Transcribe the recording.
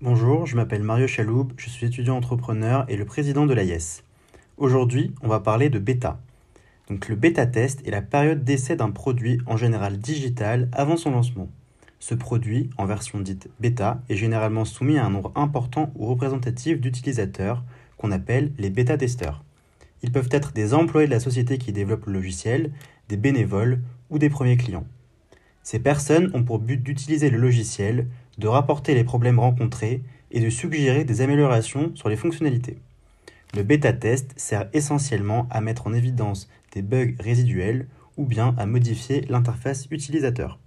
Bonjour, je m'appelle Mario Chaloub, je suis étudiant entrepreneur et le président de l'AIS. Aujourd'hui, on va parler de bêta. Donc le bêta test est la période d'essai d'un produit en général digital avant son lancement. Ce produit, en version dite bêta, est généralement soumis à un nombre important ou représentatif d'utilisateurs qu'on appelle les bêta-testeurs. Ils peuvent être des employés de la société qui développe le logiciel, des bénévoles ou des premiers clients. Ces personnes ont pour but d'utiliser le logiciel, de rapporter les problèmes rencontrés et de suggérer des améliorations sur les fonctionnalités. Le bêta-test sert essentiellement à mettre en évidence des bugs résiduels ou bien à modifier l'interface utilisateur.